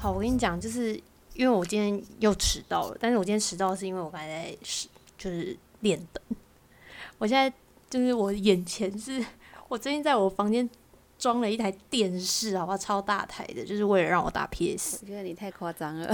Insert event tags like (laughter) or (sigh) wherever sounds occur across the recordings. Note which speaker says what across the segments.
Speaker 1: 好，我跟你讲，就是因为我今天又迟到了，但是我今天迟到是因为我刚才在是就是练灯。我现在就是我眼前是我最近在我房间装了一台电视，好吧，超大台的，就是为了让我打 PS。
Speaker 2: 我觉得你太夸张了。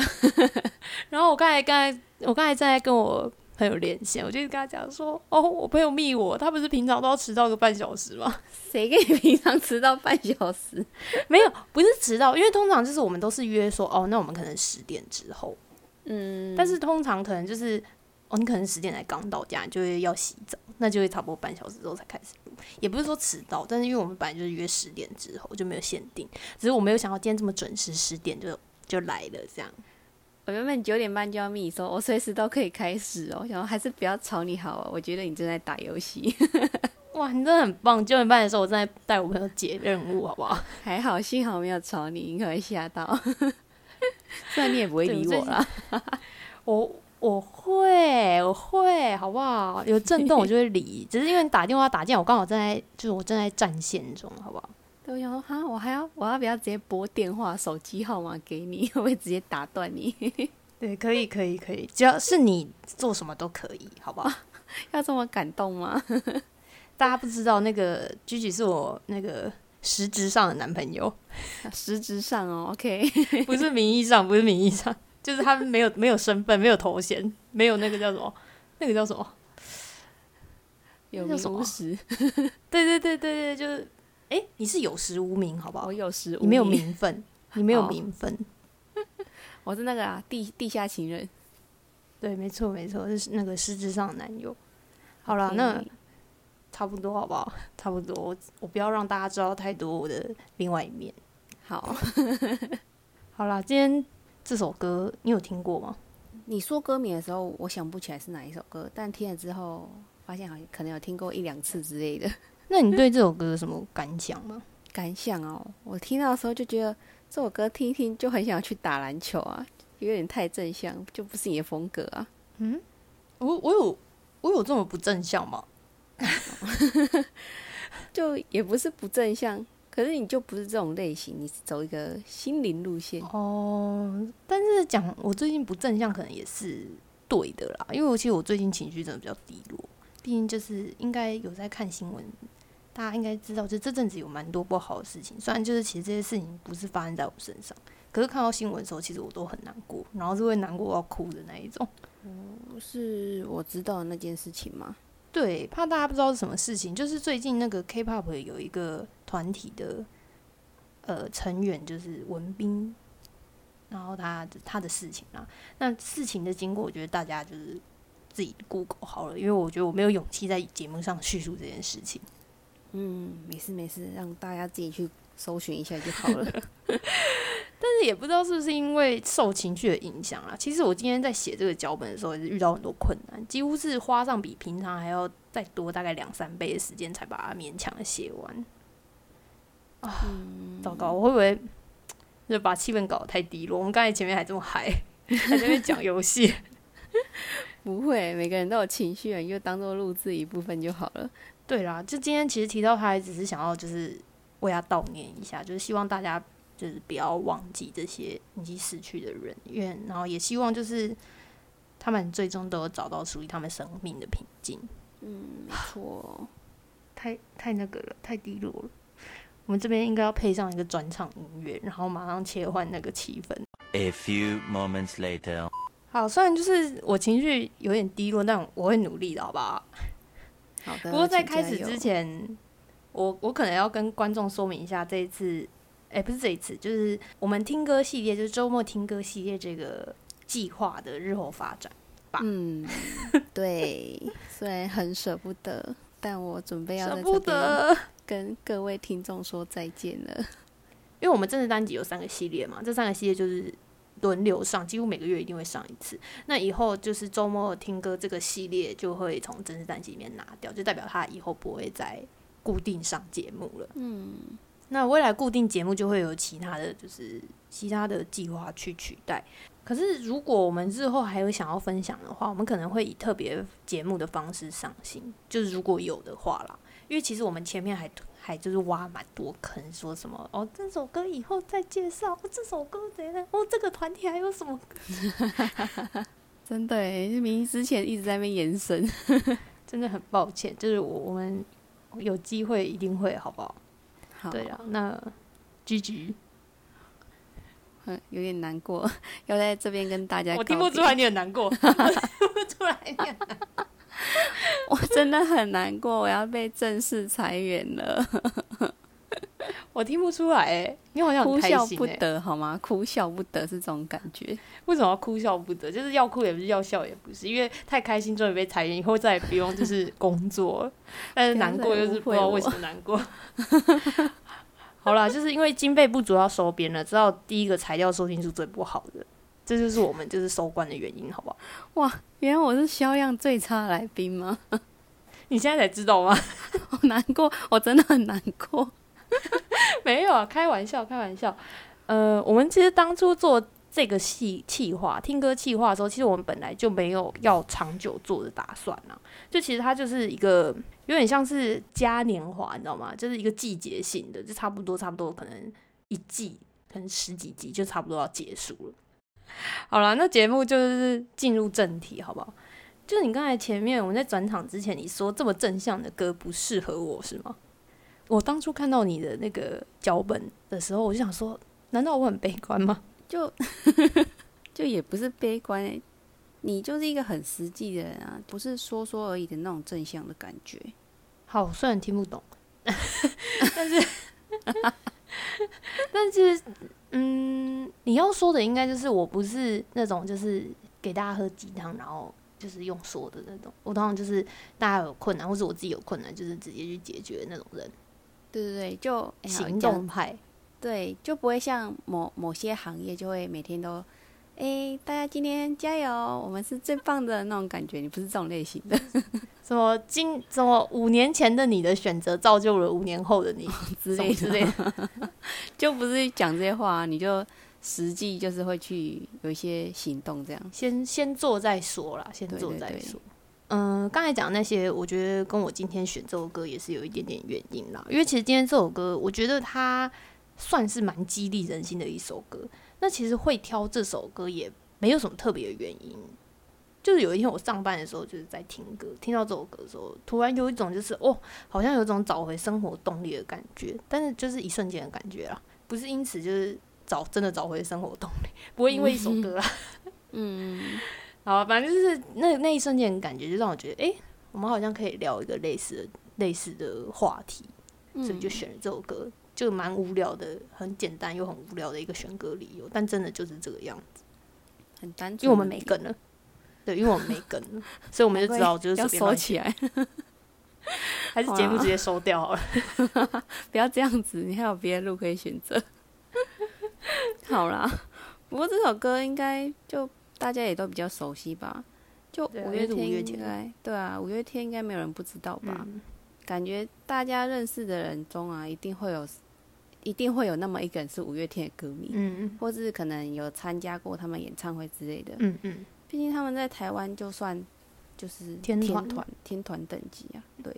Speaker 1: 然后我刚才刚才我刚才在跟我朋友连线，我就跟他讲说，哦，我朋友密我，他不是平常都要迟到个半小时吗？(laughs)
Speaker 2: 谁跟你平常迟到半小时？(laughs)
Speaker 1: 没有，不是迟到，因为通常就是我们都是约说，哦，那我们可能十点之后，
Speaker 2: 嗯，
Speaker 1: 但是通常可能就是，哦，你可能十点才刚到家，你就会要洗澡，那就会差不多半小时之后才开始录，也不是说迟到，但是因为我们本来就是约十点之后就没有限定，只是我没有想到今天这么准时十点就就来了这样。
Speaker 2: 我原本九点半就要密说，我随时都可以开始哦。想说还是不要吵你好啊，我觉得你正在打游戏。(laughs)
Speaker 1: 哇，你真的很棒！九点半的时候我正在带我朋友解任务，好不好？(laughs)
Speaker 2: 还好，幸好没有吵你，你可能会吓到。(laughs) 虽然你也不会理我啦。
Speaker 1: 我我会我会，好不好？有震动我就会理，只是因为你打电话打进来，我刚好正在就是我正在战线中，好不好？
Speaker 2: 对，我想说哈，我还要我要不要直接拨电话、手机号码给你？会 (laughs) 不会直接打断你？(laughs)
Speaker 1: 对，可以可以可以，只要是你做什么都可以，好不好？(laughs)
Speaker 2: 要这么感动吗？
Speaker 1: 大家不知道那个居居是我那个实质上的男朋友，
Speaker 2: 实质上哦，OK，
Speaker 1: 不是名义上，不是名义上，就是他没有没有身份，没有头衔，没有那个叫什么，那个叫什么？
Speaker 2: 有名无实。
Speaker 1: 对对对对对，就是，哎，你是有实无名，好不好？
Speaker 2: 我有实无名，(laughs)
Speaker 1: 你没有名分，你没有名分。
Speaker 2: 我是那个啊，地地下情人。
Speaker 1: 对，没错没错，是那个实质上的男友。好了，那差不多好不好？差不多，我我不要让大家知道太多我的另外一面。
Speaker 2: 好，(laughs)
Speaker 1: 好了，今天这首歌你有听过吗？
Speaker 2: 你说歌名的时候，我想不起来是哪一首歌，但听了之后发现好像可能有听过一两次之类的。
Speaker 1: 那你对这首歌有什么感想吗？
Speaker 2: 感想哦，我听到的时候就觉得这首歌听一听就很想去打篮球啊，有点太正向，就不是你的风格啊。
Speaker 1: 嗯，我我有我有这么不正向吗？(laughs)
Speaker 2: 就也不是不正向，可是你就不是这种类型，你是走一个心灵路线
Speaker 1: 哦。但是讲我最近不正向，可能也是对的啦，因为我其实我最近情绪真的比较低落，毕竟就是应该有在看新闻，大家应该知道，就这阵子有蛮多不好的事情。虽然就是其实这些事情不是发生在我身上，可是看到新闻的时候，其实我都很难过，然后是会难过到哭的那一种。
Speaker 2: 哦，是我知道的那件事情吗？
Speaker 1: 对，怕大家不知道是什么事情，就是最近那个 K-pop 有一个团体的呃成员就是文斌，然后他他的事情啊，那事情的经过，我觉得大家就是自己 Google 好了，因为我觉得我没有勇气在节目上叙述这件事情。
Speaker 2: 嗯，没事没事，让大家自己去搜寻一下就好了。(laughs) (laughs)
Speaker 1: 但是也不知道是不是因为受情绪的影响啊。其实我今天在写这个脚本的时候，也是遇到很多困难，几乎是花上比平常还要再多大概两三倍的时间，才把它勉强的写完。啊，糟糕！我会不会就把气氛搞得太低落？我们刚才前面还这么嗨，还在那边讲游戏。(laughs)
Speaker 2: 不会，每个人都有情绪，你就当做录制一部分就好了。
Speaker 1: 对啦，就今天其实提到他，只是想要就是为他悼念一下，就是希望大家。就是不要忘记这些已经死去的人，愿然后也希望就是他们最终都有找到属于他们生命的平静。
Speaker 2: 嗯，没错，
Speaker 1: 太太那个了，太低落了。我们这边应该要配上一个转场音乐，然后马上切换那个气氛。
Speaker 3: A few moments later，
Speaker 1: 好，虽然就是我情绪有点低落，但我会努力的，好不好？
Speaker 2: 好的。
Speaker 1: 不过在开始之前，我我可能要跟观众说明一下这一次。哎，不是这一次，就是我们听歌系列，就是周末听歌系列这个计划的日后发展吧。
Speaker 2: 嗯，对，虽然很舍不得，但我准备要
Speaker 1: 舍不得
Speaker 2: 跟各位听众说再见了。
Speaker 1: 因为我们正式单集有三个系列嘛，这三个系列就是轮流上，几乎每个月一定会上一次。那以后就是周末听歌这个系列就会从正式单集里面拿掉，就代表他以后不会再固定上节目了。
Speaker 2: 嗯。
Speaker 1: 那未来固定节目就会有其他的就是其他的计划去取代。可是如果我们日后还有想要分享的话，我们可能会以特别节目的方式上新，就是如果有的话啦。因为其实我们前面还还就是挖蛮多坑，说什么哦这首歌以后再介绍，哦这首歌怎样，哦这个团体还有什么歌，(laughs)
Speaker 2: 真的耶，明明之前一直在那边延伸，(laughs)
Speaker 1: 真的很抱歉，就是我我们有机会一定会，好不好？
Speaker 2: 好，
Speaker 1: 对啊，那居居，
Speaker 2: 嗯，(laughs) 有点难过，要在这边跟大家，
Speaker 1: 我听不出来，你很难过，听不出来你很难过 (laughs)
Speaker 2: 我真的很难过，我要被正式裁员了，(laughs)
Speaker 1: 我听不出来哎，你好像很
Speaker 2: 哭笑不得，好吗？哭笑不得是这种感觉。
Speaker 1: 为什么要哭笑不得？就是要哭也不是，要笑也不是，因为太开心终于被裁员，以后再也不用就是 (laughs) 工作了。但是难过就是不知道为什么难过。好啦，就是因为经费不足要收编了，知道第一个裁掉收听是最不好的，这就是我们就是收官的原因，好不好？
Speaker 2: 哇，原来我是销量最差的来宾吗？(laughs)
Speaker 1: 你现在才知道吗？(laughs)
Speaker 2: 好难过，我真的很难过。(laughs)
Speaker 1: 没有啊，开玩笑，开玩笑。呃，我们其实当初做这个戏企划、听歌企划的时候，其实我们本来就没有要长久做的打算啊。就其实它就是一个有点像是嘉年华，你知道吗？就是一个季节性的，就差不多差不多可能一季，可能十几集就差不多要结束了。(laughs) 好了，那节目就是进入正题，好不好？就你刚才前面我们在转场之前，你说这么正向的歌不适合我是吗？我当初看到你的那个脚本的时候，我就想说，难道我很悲观吗？
Speaker 2: 就 (laughs) 就也不是悲观、欸，你就是一个很实际的人啊，不是说说而已的那种正向的感觉。
Speaker 1: 好，虽然听不懂，(laughs) 但是但是，嗯，你要说的应该就是我不是那种就是给大家喝鸡汤，然后就是用说的那种。我通常就是大家有困难，或者我自己有困难，就是直接去解决的那种人，
Speaker 2: 对对对，就、欸
Speaker 1: 行动派。
Speaker 2: 对，就不会像某某些行业就会每天都，哎、大家今天加油，我们是最棒的那种感觉。你不是这种类型的 (laughs)
Speaker 1: 什么今什么五年前的你的选择造就了五年后的你
Speaker 2: 之类
Speaker 1: 之类
Speaker 2: 的，(laughs) 就不是讲这些话，你就实际就是会去有一些行动这样。
Speaker 1: 先先做再说啦，先
Speaker 2: 对对对
Speaker 1: 做再说。嗯，刚才讲那些，我觉得跟我今天选这首歌也是有一点点原因啦。因为其实今天这首歌，我觉得它算是蛮激励人心的一首歌。那其实会挑这首歌也没有什么特别的原因，就是有一天我上班的时候就是在听歌，听到这首歌的时候，突然有一种就是哦，好像有一种找回生活动力的感觉，但是就是一瞬间的感觉啦，不是因此就是找真的找回生活动力，不会因为一首歌啊。(laughs)
Speaker 2: 嗯，
Speaker 1: 好，反正就是那那一瞬间的感觉，就让我觉得，诶，我们好像可以聊一个类似的类似的话题，所以就选了这首歌，就蛮无聊的，很简单又很无聊的一个选歌理由，但真的就是这个样子，
Speaker 2: 很单纯，
Speaker 1: 因为我们没跟了，对，因为我们没跟了，所以我们就知道就是
Speaker 2: 要收起来，(laughs)
Speaker 1: 还是节目直接收掉好了。(laughs)
Speaker 2: 不要这样子，你还有别的路可以选择。好啦，不过这首歌应该就大家也都比较熟悉吧？就
Speaker 1: 五
Speaker 2: 五月天应
Speaker 1: 月天的
Speaker 2: 该对啊，五月天应该没有人不知道吧？
Speaker 1: 嗯，
Speaker 2: 感觉大家认识的人中啊，一定会有，一定会有那么一个人是五月天的歌迷，
Speaker 1: 嗯
Speaker 2: 或是可能有参加过他们演唱会之类的。
Speaker 1: 嗯嗯，
Speaker 2: 毕竟他们在台湾就算就是天
Speaker 1: 天团
Speaker 2: 团天团等级啊，对。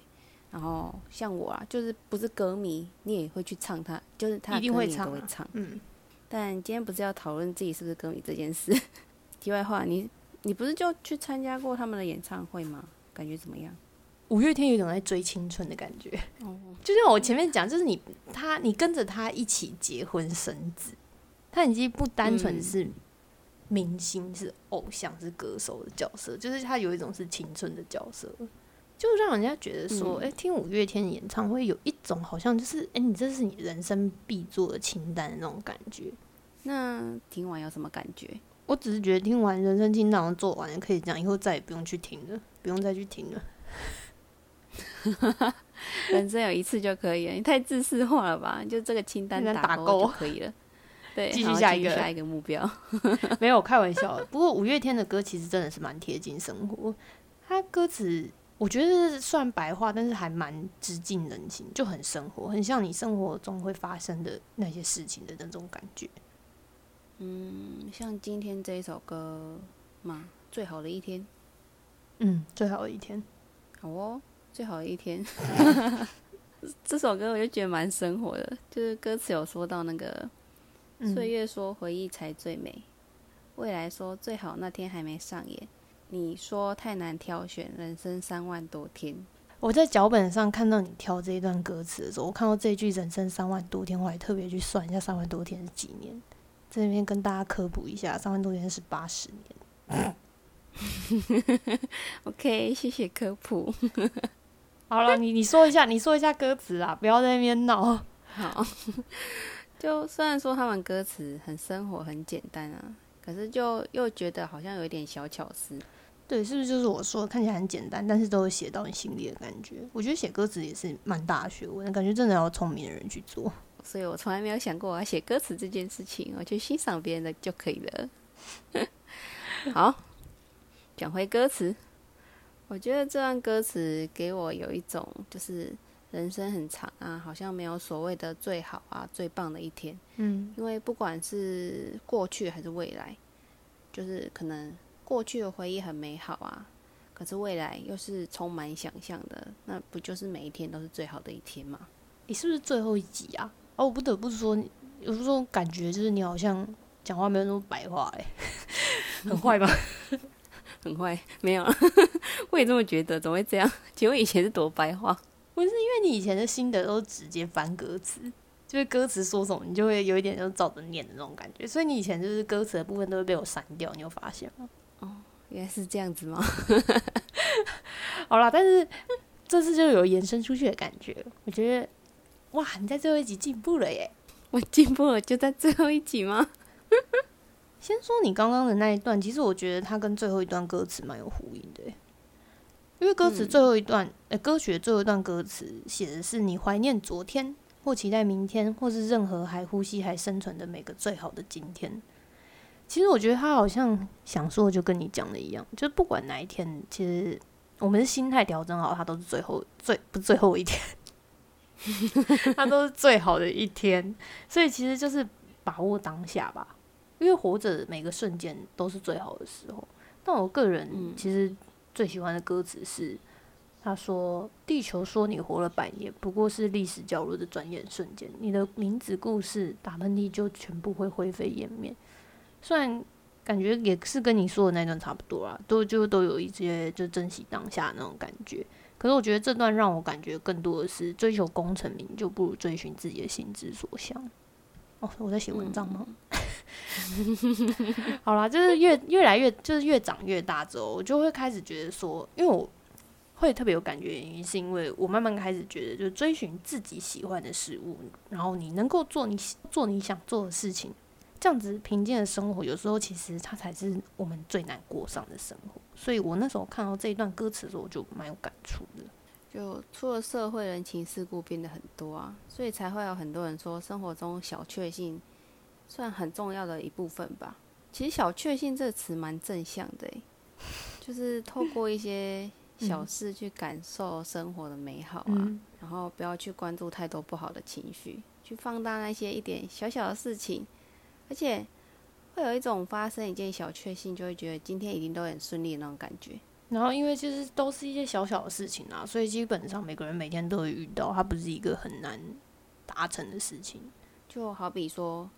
Speaker 2: 然后像我啊，就是不是歌迷，你也会去唱他，就是他的
Speaker 1: 一定会唱
Speaker 2: 会唱。
Speaker 1: 嗯，
Speaker 2: 但今天不是要讨论自己是不是歌迷这件事。(laughs) 题外话，你你不是就去参加过他们的演唱会吗？感觉怎么样？
Speaker 1: 五月天有一种在追青春的感觉。
Speaker 2: 哦，
Speaker 1: 就像我前面讲，就是你他你跟着他一起结婚生子，他已经不单纯
Speaker 2: 嗯
Speaker 1: 是明星、是偶像、是歌手的角色，就是他有一种是青春的角色，就让人家觉得说，
Speaker 2: 嗯
Speaker 1: 哎、听五月天的演唱会有一种好像就是，哎、你这是你人生必做的清单的那种感觉。
Speaker 2: 那听完有什么感觉？
Speaker 1: 我只是觉得听完人生清单做完了，可以这样，以后再也不用去听了，不用再去听了。(laughs)
Speaker 2: 人生有一次就可以了，你太自私化了吧？就这个清单打勾
Speaker 1: 打勾
Speaker 2: 就可以了。对，
Speaker 1: 继续下一个
Speaker 2: 下一个目标。
Speaker 1: 没有开玩笑的，不过五月天的歌其实真的是蛮贴近生活，他歌词我觉得算白话，但是还蛮直近人情，就很生活，很像你生活中会发生的那些事情的那种感觉。
Speaker 2: 嗯，像今天这一首歌嘛，最好的一天，
Speaker 1: 嗯，最好的一天。
Speaker 2: 好哦，最好的一天。(laughs) 这首歌我就觉得蛮生活的，就是歌词有说到那个
Speaker 1: 嗯
Speaker 2: 岁月说回忆才最美，未来说最好那天还没上演，你说太难挑选，人生三万多天。
Speaker 1: 我在脚本上看到你挑这一段歌词的时候，我看到这句“人生三万多天”，我还特别去算一下三万多天是几年。在这边跟大家科普一下，三万多天是八十年。(laughs)
Speaker 2: OK，谢谢科普。
Speaker 1: 好了，你你说一下，你说一下歌词啊，不要在那边闹。
Speaker 2: 好，(laughs) 就虽然说他们歌词很生活、很简单啊，可是就又觉得好像有一点小巧思。
Speaker 1: 对，是不是就是我说的看起来很简单，但是都有写到你心里的感觉？我觉得写歌词也是蛮大的学问，感觉真的要聪明的人去做。(laughs)
Speaker 2: 所以我从来没有想过我要写歌词这件事情，我去欣赏别人的就可以了。(laughs) 好，讲回歌词，我觉得这段歌词给我有一种就是人生很长啊，好像没有所谓的最好啊、最棒的一天，
Speaker 1: 嗯
Speaker 2: 因为不管是过去还是未来，就是可能过去的回忆很美好啊，可是未来又是充满想象的，那不就是每一天都是最好的一天吗？
Speaker 1: 你是不是最后一集啊？哦，我不得不说，有时候感觉就是你好像讲话没有那么白话、欸，(laughs) 很坏吧？
Speaker 2: 很坏，没有，(laughs) 我也这么觉得，怎么会这样？(laughs) 结果以前是多白话，
Speaker 1: 不是因为你以前的心得都直接翻歌词，就是歌词说什么你就会有一点就照着念的那种感觉，所以你以前就是歌词的部分都会被我删掉，你有发现吗？
Speaker 2: 哦原来是这样子吗？(laughs)
Speaker 1: 好啦，但是这次就有延伸出去的感觉，我觉得哇，你在最后一集进步了耶！
Speaker 2: 我进步了，就在最后一集吗？
Speaker 1: 先说你刚刚的那一段，其实我觉得它跟最后一段歌词蛮有呼应的耶，因为歌词最后一段，呃、歌曲的最后一段歌词写的是你怀念昨天，或期待明天，或是任何还呼吸还生存的每个最好的今天。其实我觉得他好像想说的就跟你讲的一样，就是不管哪一天，其实我们的心态调整好，它都是最后最不是最后一天，(laughs) 它都是最好的一天。所以其实就是把握当下吧，因为活着每个瞬间都是最好的时候。但我个人
Speaker 2: 嗯
Speaker 1: 其实最喜欢的歌词是，他说：“地球说你活了百年，不过是历史角落的转眼瞬间。你的名字、故事、打喷嚏就全部会灰飞烟灭。”虽然感觉也是跟你说的那段差不多啦，都就都有一些就珍惜当下那种感觉。可是我觉得这段让我感觉更多的是追求功成名就，不如追寻自己的心之所向。哦，我在写文章吗？(laughs) 好啦，就是越越来越就是越长越大之后，我就会开始觉得说，因为我会特别有感觉，原因是因为我慢慢开始觉得，就是追寻自己喜欢的事物，然后你能够做你喜做你想做的事情，这样子平静的生活，有时候其实它才是我们最难过上的生活。所以我那时候看到这一段歌词的时候，我就蛮有感触的。
Speaker 2: 就出了社会，人情世故变得很多啊，所以才会有很多人说，生活中小确幸算很重要的一部分吧。其实“小确幸”这个词蛮正向的诶，就是透过一些小事去感受生活的美好啊，
Speaker 1: 嗯
Speaker 2: 然后不要去关注太多不好的情绪，去放大那些一点小小的事情，而且会有一种发生一件小确幸，就会觉得今天一定都很顺利的那种感觉。
Speaker 1: 然后因为其实都是一些小小的事情啊，所以基本上每个人每天都会遇到，它不是一个很难达成的事情。
Speaker 2: 就好比说，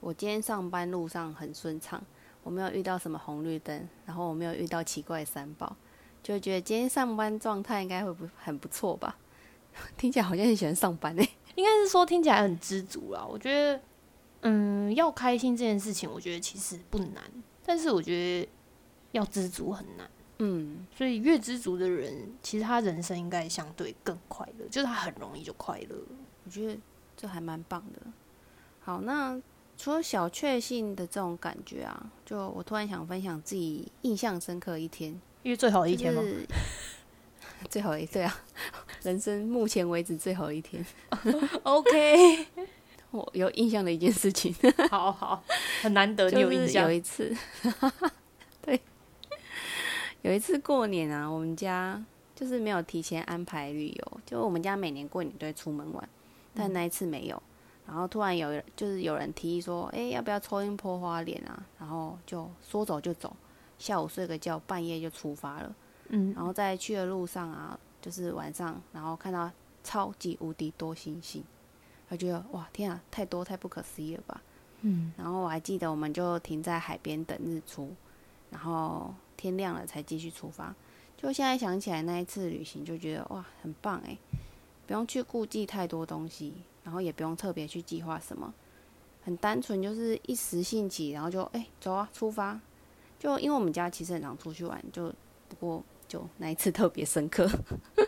Speaker 2: 我今天上班路上很顺畅，我没有遇到什么红绿灯，然后我没有遇到奇怪的三宝，就觉得今天上班状态应该会不很不错吧？听起来好像很喜欢上班欸、
Speaker 1: 应该是说听起来很知足啦。我觉得，嗯，要开心这件事情，我觉得其实不难，但是我觉得要知足很难。
Speaker 2: 嗯，
Speaker 1: 所以越知足的人，其实他人生应该相对更快乐，就是他很容易就快乐。
Speaker 2: 我觉得这还蛮棒的。好，那除了小确幸的这种感觉啊，就我突然想分享自己印象深刻的一天，
Speaker 1: 因为最好的一天吗？
Speaker 2: 是 (laughs) 最好的一对啊，(laughs) 人生目前为止最好的一天，(laughs)
Speaker 1: OK，
Speaker 2: 我有印象的一件事情。
Speaker 1: 好好，很难得你
Speaker 2: 就
Speaker 1: 有印象
Speaker 2: 有。一次，对，有一次过年啊，我们家就是没有提前安排旅游，就我们家每年过年都会出门玩，但那一次没有。然后突然有人就是有人提议说，哎、要不要抽烟泼花脸啊？然后就说走就走，下午睡个觉，半夜就出发了。
Speaker 1: 嗯
Speaker 2: 然后在去的路上啊，就是晚上，然后看到超级无敌多星星，我觉得哇天啊，太多太不可思议了吧。
Speaker 1: 嗯，
Speaker 2: 然后我还记得我们就停在海边等日出，然后天亮了才继续出发。就现在想起来那一次旅行，就觉得哇很棒诶，不用去顾忌太多东西，然后也不用特别去计划什么，很单纯就是一时兴起，然后就哎、走啊出发。就因为我们家其实很常出去玩，就不过就那一次特别深刻。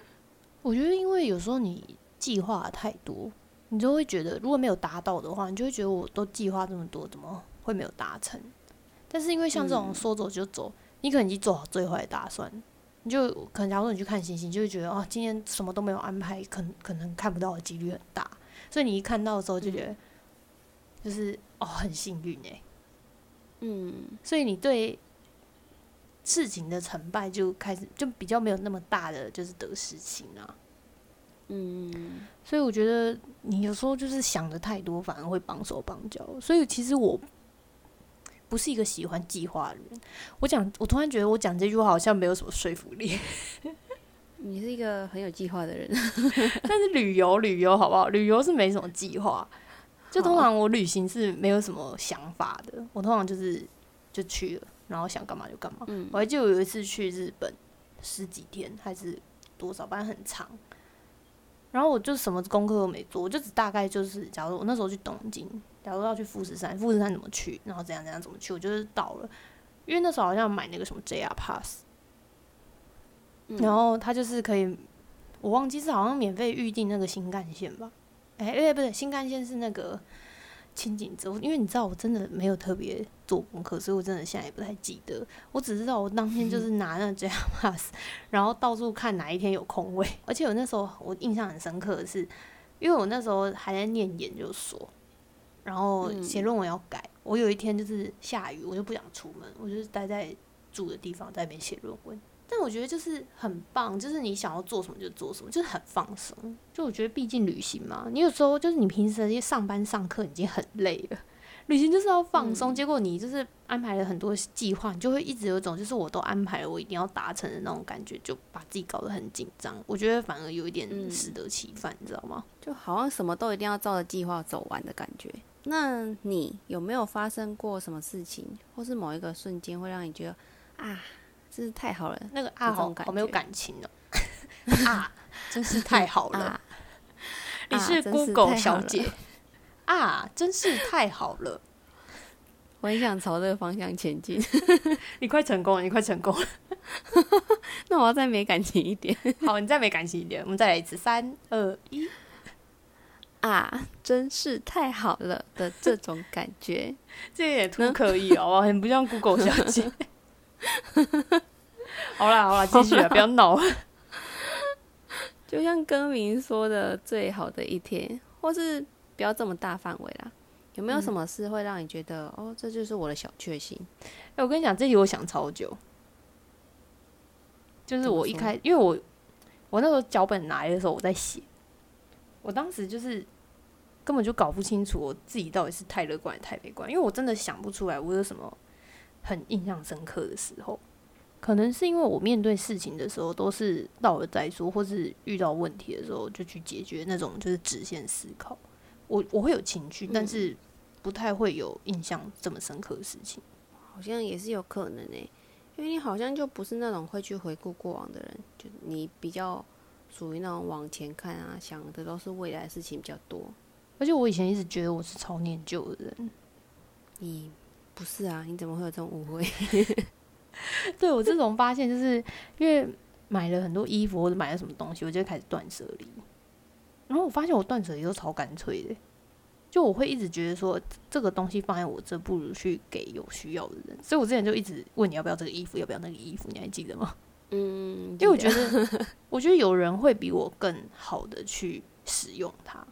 Speaker 2: (laughs)
Speaker 1: 我觉得因为有时候你计划太多，你就会觉得如果没有达到的话，你就会觉得我都计划这么多，怎么会没有达成？但是因为像这种
Speaker 2: 嗯
Speaker 1: 说走就走，你可能已经做好最坏的打算，你就可能假如说你去看星星，就会觉得哦，今天什么都没有安排，可能可能看不到的几率很大，所以你一看到的时候就觉得就是哦很幸运诶、
Speaker 2: 嗯
Speaker 1: 所以你对事情的成败就开始就比较没有那么大的就是得失心啊。
Speaker 2: 嗯
Speaker 1: 所以我觉得你有时候就是想的太多，反而会绑手绑脚。所以其实我不是一个喜欢计划的人。我讲，我突然觉得我讲这句话好像没有什么说服力。
Speaker 2: 你是一个很有计划的人。(laughs)
Speaker 1: 但是旅游，旅游好不好？旅游是没什么计划，就通常我旅行是没有什么想法的。我通常就是就去了，然后想干嘛就干嘛。
Speaker 2: 嗯
Speaker 1: 我还记得有一次去日本十几天还是多少，反正很长。然后我就什么功课都没做，我就只大概就是，假如我那时候去东京，假如要去富士山，富士山怎么去，然后怎样怎样怎么去，我就是到了，因为那时候好像买那个什么 JR Pass，
Speaker 2: 嗯
Speaker 1: 然后它就是可以，我忘记是好像免费预定那个新干线吧？哎、哎、不对，新干线是那个清景泽，因为你知道我真的没有特别做功课，所以我真的现在也不太记得。我只知道我当天就是拿那个 JR Pass，(laughs) 然后到处看哪一天有空位，而且我那时候我印象很深刻的是，因为我那时候还在念研究所，然后
Speaker 2: 嗯
Speaker 1: 写论文要改，我有一天就是下雨，我就不想出门，我就是待在住的地方在那边写论文。但我觉得就是很棒，就是你想要做什么就做什么，就是很放松。就我觉得，毕竟旅行嘛，你有时候就是你平时上班上课已经很累了，旅行就是要放松。
Speaker 2: 嗯
Speaker 1: 结果你就是安排了很多计划，你就会一直有一种就是我都安排了，我一定要达成的那种感觉，就把自己搞得很紧张。我觉得反而有一点
Speaker 2: 嗯
Speaker 1: 适得其反，你知道吗？
Speaker 2: 就好像什么都一定要照着计划走完的感觉。那你有没有发生过什么事情，或是某一个瞬间会让你觉得啊，真是太好了
Speaker 1: 那个啊，好没有感情哦、(laughs) (laughs) 啊，真是太好了。
Speaker 2: 啊？
Speaker 1: 你是 Google 小姐啊，真是太好了！
Speaker 2: 我很想朝这个方向前进。(laughs)
Speaker 1: 你快成功了，你快成功了。
Speaker 2: 那我要再没感情一点
Speaker 1: 好，你再没感情一点，我们再来一次，三二一。
Speaker 2: 啊，真是太好了的这种感觉。
Speaker 1: 这有点突可以哦，很不像 Google 小姐。(laughs) 好啦好啦，继续了，不要闹了。(laughs)
Speaker 2: 就像歌名说的，最好的一天，或是不要这么大范围啦。有没有什么事会让你觉得，哦，这就是我的小确幸？
Speaker 1: 哎、我跟你讲，这题我想超久，就是我一开，因为我我那时候脚本拿来的时候，我在写，我当时就是根本就搞不清楚我自己到底是太乐观还是太悲观，因为我真的想不出来我有什么很印象深刻的时候。可能是因为我面对事情的时候都是到了再说，或是遇到问题的时候就去解决那种就是直线思考。我我会有情绪，但
Speaker 2: 嗯
Speaker 1: 是不太会有印象这么深刻的事情。
Speaker 2: 好像也是有可能诶、因为你好像就不是那种会去回顾过往的人，就你比较属于那种往前看啊，想的都是未来的事情比较多。
Speaker 1: 而且我以前一直觉得我是超念旧的人，
Speaker 2: 你不是啊？你怎么会有这种误会？(laughs)
Speaker 1: 对我自从发现，就是因为买了很多衣服或者买了什么东西，我就开始断舍离。然后我发现我断舍离都超干脆的，就我会一直觉得说这个东西放在我这，不如去给有需要的人。所以我之前就一直问你要不要这个衣服，要不要那个衣服，你还记得吗？
Speaker 2: 嗯，
Speaker 1: 因为我觉得，(laughs) 我觉得有人会比我更好的去使用它，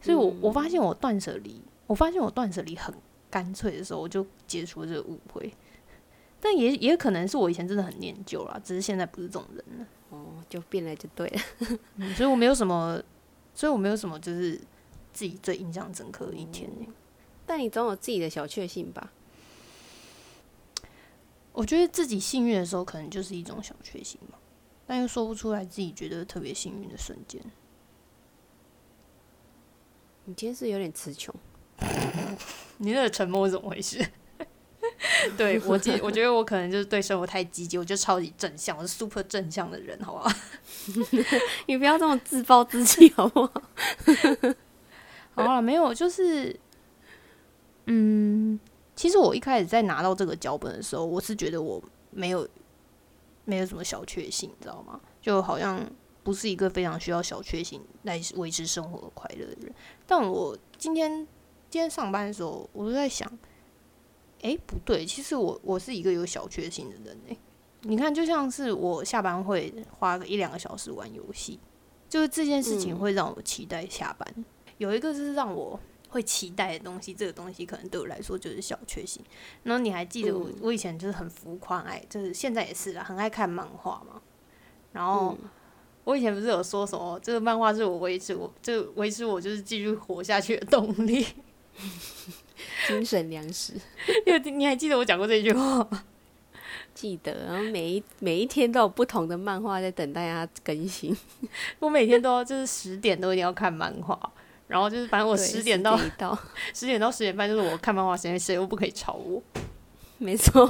Speaker 1: 所以我我发现我断舍离，我发现我断舍离很干脆的时候，我就解除了这个误会。但也也可能是我以前真的很念旧啦，只是现在不是这种人了，
Speaker 2: 哦，就变了就对了。
Speaker 1: 嗯所以我没有什么，所以我没有什么就是自己最印象深刻的一天、欸。
Speaker 2: 但你总有自己的小确幸吧？
Speaker 1: 我觉得自己幸运的时候，可能就是一种小确幸吧，但又说不出来自己觉得特别幸运的瞬间。
Speaker 2: 你今天是有点词穷，(laughs)
Speaker 1: 你那个沉默是怎么回事？(laughs) 对我记，我觉得我可能就是对生活太积极，我就超级正向，我是 super 正向的人，好不好？(laughs)
Speaker 2: 你不要这么自暴自弃好不好？
Speaker 1: 好了，没有，就是，嗯，其实我一开始在拿到这个脚本的时候，我是觉得我没有没有什么小确幸，你知道吗？就好像不是一个非常需要小确幸来维持生活的快乐的人。但我今天今天上班的时候，我都在想，诶，不对，其实我我是一个有小确幸的人诶、你看，就像是我下班会花个一两个小时玩游戏，就是这件事情
Speaker 2: 嗯
Speaker 1: 会让我期待下班。有一个是让我会期待的东西，这个东西可能对我来说就是小确幸。然后你还记得我、
Speaker 2: 嗯
Speaker 1: 我以前就是很浮夸爱，就是现在也是啦，很爱看漫画嘛。然后、
Speaker 2: 嗯
Speaker 1: 我以前不是有说什么，这个漫画是我维持我就维持我就是继续活下去的动力。(laughs)
Speaker 2: 精神粮食，(laughs)
Speaker 1: 因为你还记得我讲过这句话吗？
Speaker 2: 记得。然后每一每一天都有不同的漫画在等待它更新。(laughs)
Speaker 1: 我每天都要就是十点都一定要看漫画，然后就是反正我十点到十点到十点半就是我看漫画时间，谁都不可以吵我。
Speaker 2: 没错。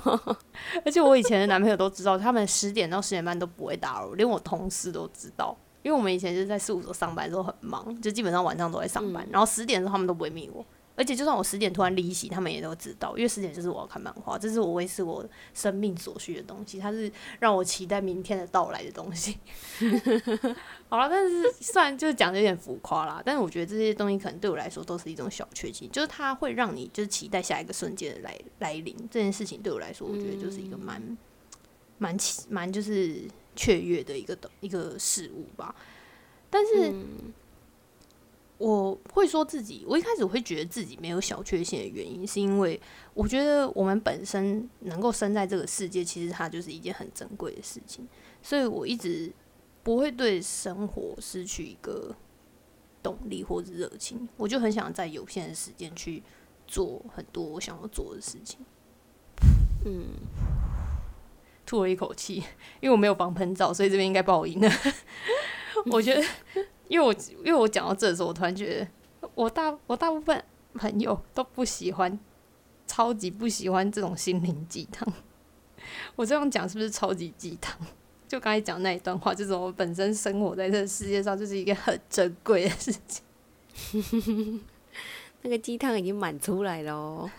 Speaker 1: 而且我以前的男朋友都知道，他们十点到十点半都不会打扰我，连我同事都知道。因为我们以前就是在事务所上班的时候很忙，就基本上晚上都在上班，然后十点的时候他们都不会密我。而且就算我十点突然离席，他们也都知道，因为十点就是我要看漫画，这是我维持我生命所需的东西，它是让我期待明天的到来的东西。(laughs) 好了，但是虽然就是讲的有点浮夸啦，但是我觉得这些东西可能对我来说都是一种小确幸，就是它会让你就是期待下一个瞬间的来来临。这件事情对我来说，我觉得就是一个蛮蛮蛮就是雀跃的一个一个事物吧。但是我会说自己，我一开始会觉得自己没有小缺陷的原因，是因为我觉得我们本身能够生在这个世界，其实它就是一件很珍贵的事情，所以我一直不会对生活失去一个动力或者热情，我就很想在有限的时间去做很多我想要做的事情。(laughs)
Speaker 2: 嗯，
Speaker 1: 吐了一口气，因为我没有防喷罩，所以这边应该爆音了。(laughs) 我觉得，因为我因为我讲到这的时候，我突然觉得，我大我大部分朋友都不喜欢，超级不喜欢这种心灵鸡汤。我这样讲是不是超级鸡汤？就刚才讲那一段话，就是我本身生活在这个世界上，就是一个很珍贵的事情。(laughs)
Speaker 2: 那个鸡汤已经满出来了哦。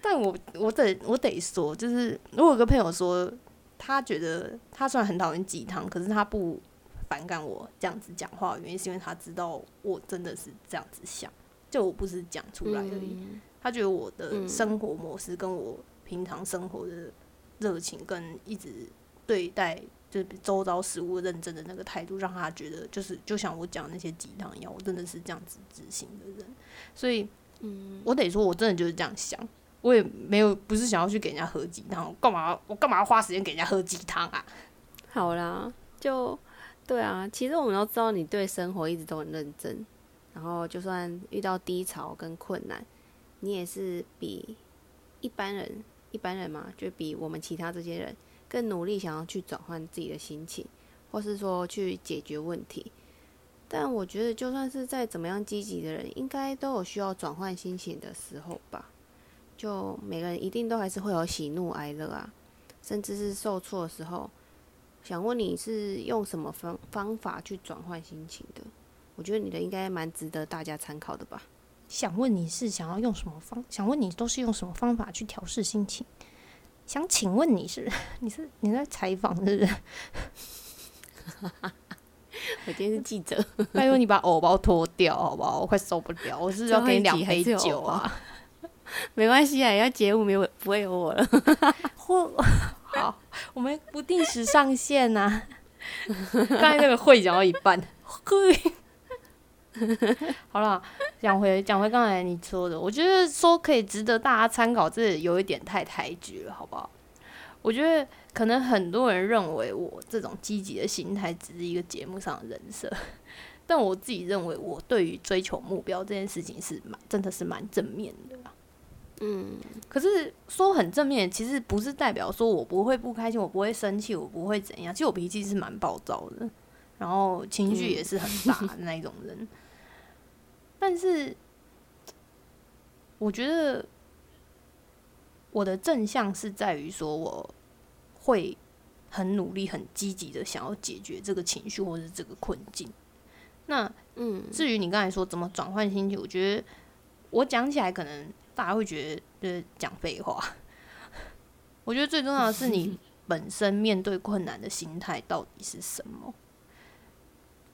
Speaker 1: 但我我得我得说，就是如果有个朋友说，他觉得他虽然很讨厌鸡汤，可是他不反感我这样子讲话，原因是因为他知道我真的是这样子想，就我不是讲出来而已。
Speaker 2: 嗯
Speaker 1: 他觉得我的
Speaker 2: 嗯
Speaker 1: 生活模式跟我平常生活的热情跟一直对待就是周遭事物认真的那个态度，让他觉得就是就像我讲那些鸡汤一样，我真的是这样子执行的人。所以，
Speaker 2: 嗯
Speaker 1: 我得说，我真的就是这样想。我也没有不是想要去给人家喝鸡汤，我干嘛我干嘛要花时间给人家喝鸡汤啊？
Speaker 2: 好啦，就对啊。其实我们都知道你对生活一直都很认真，然后就算遇到低潮跟困难，你也是比一般人一般人嘛，就比我们其他这些人更努力，想要去转换自己的心情，或是说去解决问题。但我觉得，就算是再怎么样积极的人，应该都有需要转换心情的时候吧。就每个人一定都还是会有喜怒哀乐啊，甚至是受挫的时候。想问你是用什么方方法去转换心情的？我觉得你的应该蛮值得大家参考的吧。
Speaker 1: 想问你是想要用什么方？想问你都是用什么方法去调试心情？想请问你是你是你在采访是不是？(laughs)
Speaker 2: 我今天是记者，
Speaker 1: 拜托你把偶包脱掉好不好？我快受不了，我是不是要给你两杯酒啊？(laughs)
Speaker 2: 没关系啊，要节目没有不会有我了。(laughs)
Speaker 1: 或好，我们不定时上线呐、(laughs) 刚才那个会讲到一半，会。(laughs) 好了，讲回讲回刚才你说的，我觉得说可以值得大家参考，这有一点太抬举了，好不好？我觉得可能很多人认为我这种积极的心态只是一个节目上的人设，但我自己认为，我对于追求目标这件事情是蛮真的是蛮正面的啦。
Speaker 2: 嗯，
Speaker 1: 可是说很正面，其实不是代表说我不会不开心，我不会生气，我不会怎样。其实我脾气是蛮暴躁的，然后情绪也是很大的那一种人。(laughs) 但是我觉得我的正向是在于说，我会很努力、很积极的想要解决这个情绪或者这个困境。那
Speaker 2: 嗯，
Speaker 1: 至于你刚才说怎么转换心情，我觉得我讲起来可能大家会觉得就是讲废话。我觉得最重要的是你 (laughs) 本身面对困难的心态到底是什么。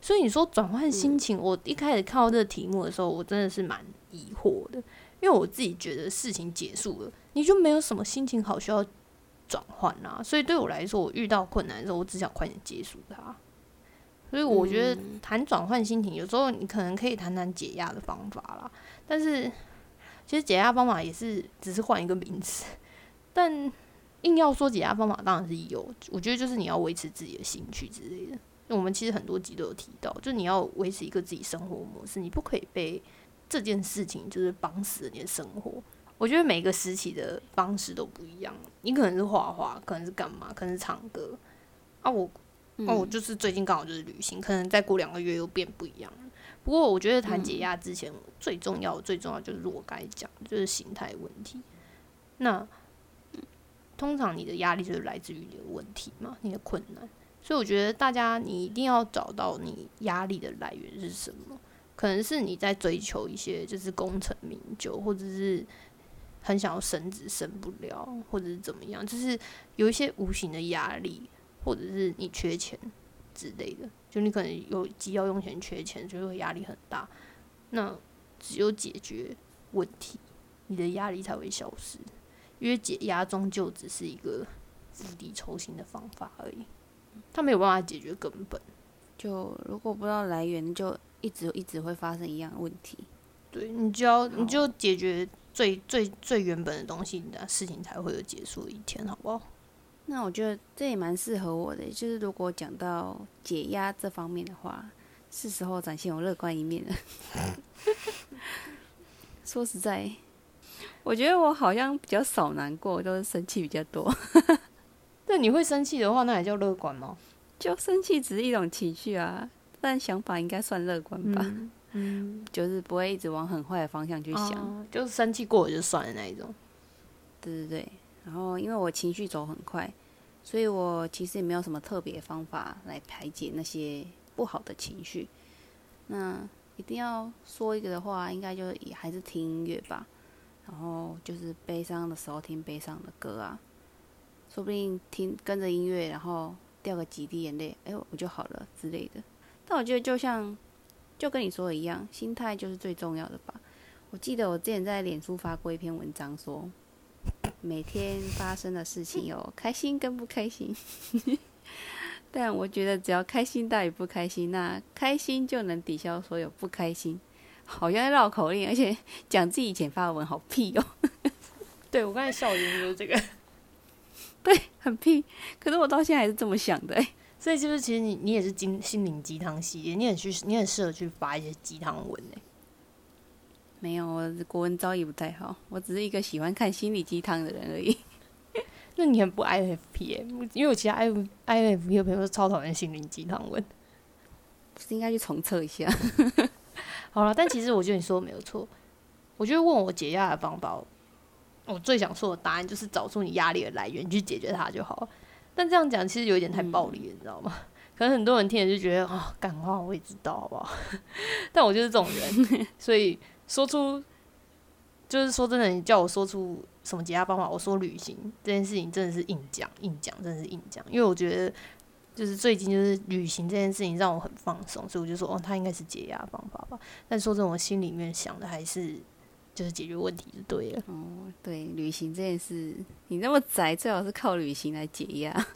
Speaker 1: 所以你说转换心情，我一开始看到这个题目的时候，我真的是蛮疑惑的，因为我自己觉得事情结束了，你就没有什么心情好需要转换啦。所以对我来说，我遇到困难的时候，我只想快点结束它。所以我觉得谈转换心情，有时候你可能可以谈谈解压的方法啦。但是其实解压方法也是只是换一个名词，但硬要说解压方法，当然是有。我觉得就是你要维持自己的兴趣之类的。我们其实很多集都有提到，就你要维持一个自己生活模式，你不可以被这件事情就是绑死了你的生活。我觉得每个时期的方式都不一样，你可能是画画，可能是干嘛，可能是唱歌啊。我哦，我就是最近刚好就是旅行，可能再过两个月又变不一样了。不过我觉得谈解压之前，最重要、最重要就是我刚才讲，就是心态问题。那通常你的压力就是来自于你的问题嘛，你的困难。所以我觉得大家你一定要找到你压力的来源是什么，可能是你在追求一些就是功成名就，或者是很想要升职升不了，或者是怎么样，就是有一些无形的压力，或者是你缺钱之类的，就你可能有急要用钱缺钱，就会压力很大。那只有解决问题，你的压力才会消失，因为解压终究只是一个釜底抽薪的方法而已。他没有办法解决根本，
Speaker 2: 就如果不知道来源，就一直一直会发生一样的问题。
Speaker 1: 对你就要你就解决最最最原本的东西，你的事情才会有结束的一天，好不好？
Speaker 2: 那我觉得这也蛮适合我的，就是如果讲到解压这方面的话，是时候展现我乐观一面了。(laughs) 说实在，我觉得我好像比较少难过，都是生气比较多。(laughs)
Speaker 1: 那你会生气的话，那也叫乐观吗？
Speaker 2: 就生气只是一种情绪啊，但想法应该算乐观吧。
Speaker 1: 嗯，
Speaker 2: 就是不会一直往很坏的方向去想，
Speaker 1: 就是生气过了就算了那一种。
Speaker 2: 对对对，然后因为我情绪走很快，所以我其实也没有什么特别方法来排解那些不好的情绪。那一定要说一个的话，应该就也还是听音乐吧。然后就是悲伤的时候听悲伤的歌啊。说不定听跟着音乐，然后掉个几滴眼泪，哎，我就好了之类的。但我觉得就像就跟你说的一样，心态就是最重要的吧。我记得我之前在脸书发过一篇文章，说每天发生的事情有开心跟不开心。(laughs) 但我觉得只要开心大于不开心，那开心就能抵消所有不开心。好像绕口令，而且讲自己以前发的文好屁哦。(laughs)
Speaker 1: 对我刚才笑点就是这个。(laughs)
Speaker 2: 对，很屁。可是我到现在还是这么想的，
Speaker 1: 所以就是其实你你也是心心灵鸡汤系列，你很去你很适合去发一些鸡汤文诶。
Speaker 2: 没有，我国文造诣不太好，我只是一个喜欢看心理鸡汤的人而已。(laughs)
Speaker 1: 那你很不 IFP 因为我其他 I IFP 的朋友超讨厌心灵鸡汤文，
Speaker 2: 不是应该去重测一下？(laughs)
Speaker 1: 好了，但其实我觉得你说的没有错。我觉得问我解压的方法。我最想说的答案就是找出你压力的来源，你去解决它就好。但这样讲其实有一点太暴力了，你知道吗？(laughs) 可能很多人听了就觉得啊，感化我也知道，好不好？但我就是这种人，所以说出就是说真的，你叫我说出什么解压方法，我说旅行这件事情真的是硬讲，硬讲，真的是硬讲。因为我觉得就是最近就是旅行这件事情让我很放松，所以我就说哦，它应该是解压方法吧。但说真的，我心里面想的还是。就是解决问题就对了。
Speaker 2: 哦，对，旅行这件事，你那么宅，最好是靠旅行来解压。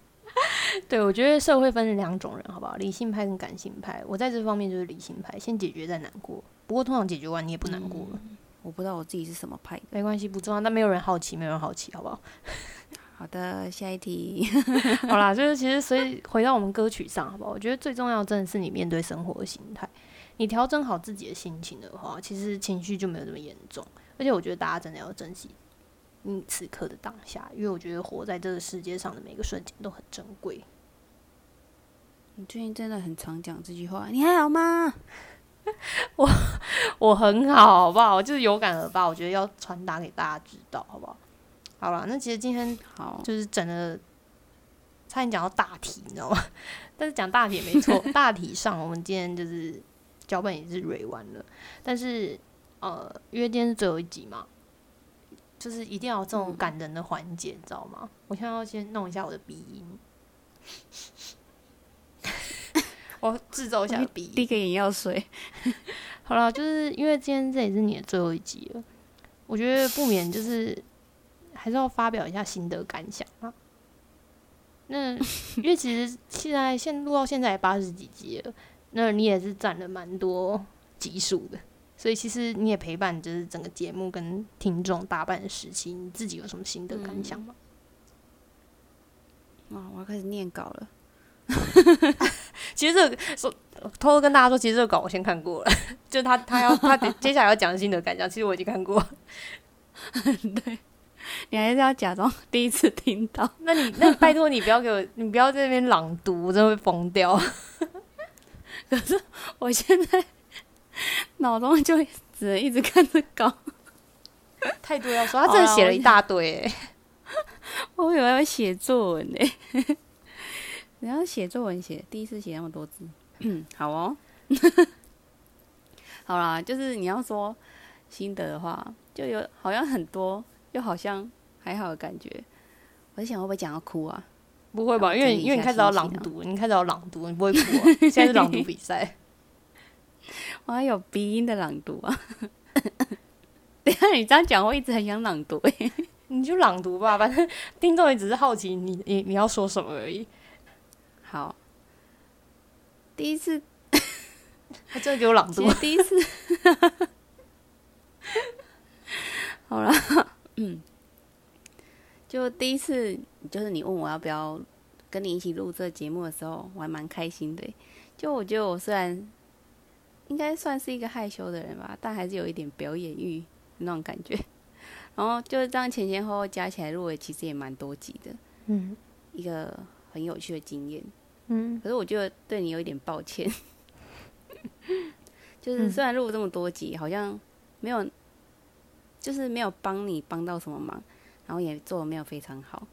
Speaker 2: (laughs)
Speaker 1: 对，我觉得社会分成两种人，好不好？理性派跟感性派。我在这方面就是理性派，先解决再难过。不过通常解决完你也不难过了。
Speaker 2: 我不知道我自己是什么派，
Speaker 1: 没关系，不重要。但没有人好奇，没有人好奇，好不好？
Speaker 2: 好的，下一题。(laughs)
Speaker 1: 好啦，就是其实所以回到我们歌曲上，好不好？我觉得最重要真的是你面对生活的心态。你调整好自己的心情的话，其实情绪就没有那么严重。而且我觉得大家真的要珍惜你此刻的当下，因为我觉得活在这个世界上的每个瞬间都很珍贵。
Speaker 2: 你最近真的很常讲这句话，你还好吗？(laughs)
Speaker 1: 我我很好，好不好？我就是有感而发，我觉得要传达给大家知道，好不好？好了，那其实今天
Speaker 2: 好，
Speaker 1: 就是整的差点讲到大题，你知道吗？(laughs) 但是讲大题也没错，(laughs) 大体上我们今天就是脚本也是蕊完了，但是呃，因为今天是最后一集嘛，就是一定要有这种感人的环节，你知道吗？我现在要先弄一下我的鼻音，我制造一下。
Speaker 2: 滴个眼药水。(laughs)
Speaker 1: 好了，就是因为今天这也是你的最后一集了，我觉得不免就是还是要发表一下心得感想啊。那 (laughs) 因为其实现在现录到现在也八十几集了，那你也是占了蛮多集数的，所以其实你也陪伴就是整个节目跟听众大半时期，你自己有什么心得感想吗？
Speaker 2: 哇，我要开始念稿了。(laughs)
Speaker 1: 其实这个说偷偷跟大家说，其实这个稿我先看过了，就他他要他 (laughs) 接下来要讲的心得感想，其实我已经看过。(laughs)
Speaker 2: 对，你还是要假装第一次听到。
Speaker 1: 那你那你拜托你不要给我，你不要在那边朗读，我真的会疯掉。
Speaker 2: 可是我现在脑中就只能一直看着稿，
Speaker 1: 太多要说，他真的写了一大堆、欸。
Speaker 2: 我以为要写作文呢。然后写作文写第一次写那么多字，嗯，(clears throat) 好哦。(laughs) 好啦，就是你要说心得的话，就有好像很多，又好像还好的感觉。我在想会不会讲到哭啊？
Speaker 1: 不会吧？因为因为你开始要朗读，你开始要朗读，你不会哭啊？现在是朗读比赛，(laughs)
Speaker 2: 我还有鼻音的朗读啊。(laughs) 等下你这样讲，我一直很想朗读诶、
Speaker 1: 你就朗读吧，反正听众也只是好奇你你你要说什么而已。
Speaker 2: 好，第一次，(laughs)
Speaker 1: 他真的给我朗读
Speaker 2: 第一次，(laughs) 好了，嗯，就第一次，就是你问我要不要跟你一起录这个节目的时候，我还蛮开心的欸。就我觉得我虽然应该算是一个害羞的人吧，但还是有一点表演欲那种感觉。(laughs) 然后就是这样前前后后加起来录的，其实也蛮多集的，
Speaker 1: 嗯
Speaker 2: 一个很有趣的经验。
Speaker 1: 嗯。
Speaker 2: 可是我觉得对你有一点抱歉，(laughs) 就是虽然录了这么多集，好像没有，就是没有帮你帮到什么忙，然后也做的没有非常好，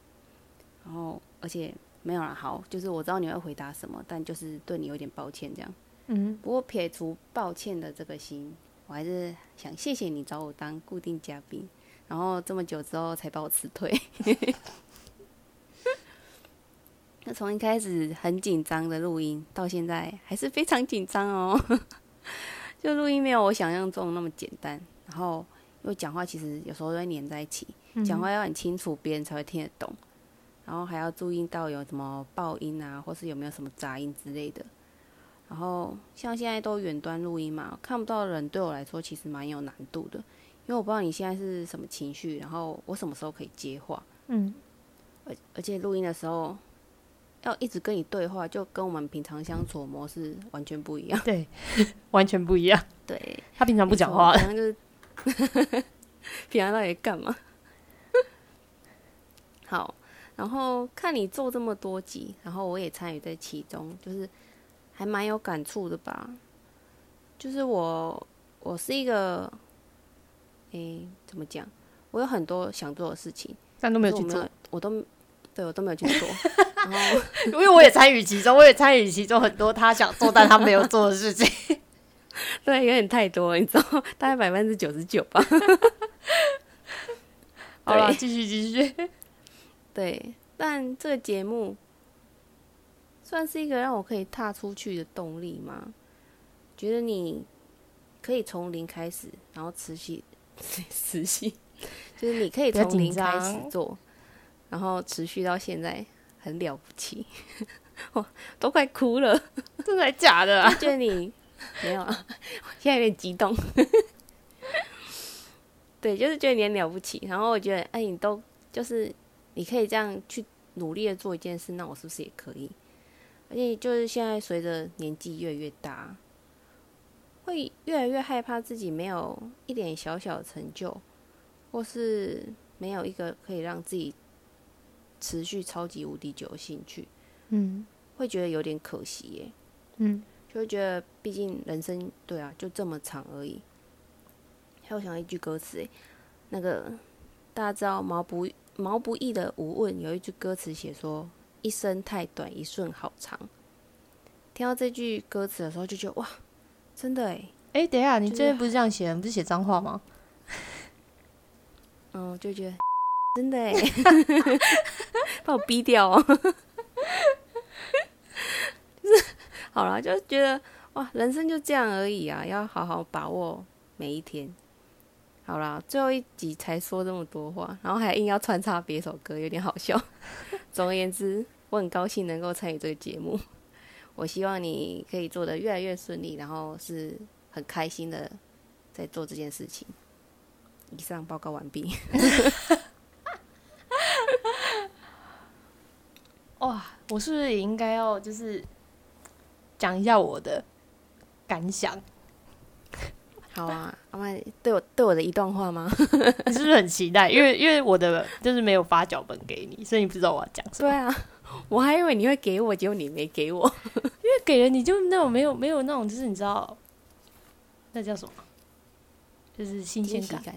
Speaker 2: 然后而且没有啦，好，就是我知道你会回答什么，但就是对你有点抱歉这样。
Speaker 1: 嗯，
Speaker 2: 不过撇除抱歉的这个心，我还是想谢谢你找我当固定嘉宾，然后这么久之后才把我辞退。(laughs) 那从一开始很紧张的录音，到现在还是非常紧张哦。(laughs) 就录音没有我想象中那么简单，然后因为讲话其实有时候都会黏在一起，讲话要很清楚，别人才会听得懂。然后还要注意到有什么爆音啊，或是有没有什么杂音之类的。然后像现在都远端录音嘛，看不到的人对我来说其实蛮有难度的，因为我不知道你现在是什么情绪，然后我什么时候可以接话，
Speaker 1: 嗯，
Speaker 2: 而而且录音的时候要一直跟你对话，就跟我们平常相处模式完全不一样。
Speaker 1: 对，完全不一样。
Speaker 2: 对，
Speaker 1: 他平常不讲话
Speaker 2: 平常就是 (laughs) 平常到底干嘛？好，然后看你做这么多集，然后我也参与在其中，就是还蛮有感触的吧。就是我，我是一个，诶、怎么讲？我有很多想做的事情，
Speaker 1: 但都没有去做
Speaker 2: 我，，我都对我都没有去做。(laughs) 然后
Speaker 1: 因为我也参与其中，我也参与其中很多他想做但他没有做的事情。(laughs)
Speaker 2: 对，有点太多了，你知道，大概百分之九十九吧。(laughs)
Speaker 1: 好了，
Speaker 2: 对
Speaker 1: 继续继续。
Speaker 2: 对，但这个节目算是一个让我可以踏出去的动力吗？觉得你可以从零开始，然后持续持续，就是你可以从零开始做，然后持续到现在，很了不起，(laughs) 我都快哭了。(laughs)
Speaker 1: 真的假的啊？
Speaker 2: 觉得你没有啊，现在有点激动。(laughs) 对，就是觉得你很了不起，然后我觉得，哎，你都就是你可以这样去努力的做一件事，那我是不是也可以？而且就是现在随着年纪越来越大，会越来越害怕自己没有一点小小的成就，或是没有一个可以让自己持续超级无敌久的兴趣，
Speaker 1: 嗯
Speaker 2: 会觉得有点可惜耶。
Speaker 1: 嗯，
Speaker 2: 就会觉得，毕竟人生对啊，就这么长而已。还有想到一句歌词，诶，那个大家知道毛不毛不易的《无问》有一句歌词写说：“一生太短，一瞬好长。”听到这句歌词的时候，就觉得哇，真的哎，
Speaker 1: 哎、等一下，你
Speaker 2: 就是
Speaker 1: 这边不是这样写不是写脏话吗？
Speaker 2: 嗯，就觉得真的哎，(laughs) 把我逼掉哦。就是好了，就觉得哇，人生就这样而已啊，要好好把握每一天。好啦，最后一集才说这么多话，然后还硬要穿插别首歌，有点好笑。(laughs) 总而言之，我很高兴能够参与这个节目。我希望你可以做得越来越顺利，然后是很开心的在做这件事情。以上报告完毕。(laughs)
Speaker 1: 哇，我是不是也应该要就是讲一下我的感想？
Speaker 2: 好啊，阿曼对我对我的一段话吗？(laughs)
Speaker 1: 你是不是很期待？因为因为我的就是没有发脚本给你，所以你不知道我要讲什么。
Speaker 2: 对啊，我还以为你会给我，结果你没给我。
Speaker 1: 因为给了你就那种没有没有那种就是你知道那叫什么？就是新鲜感。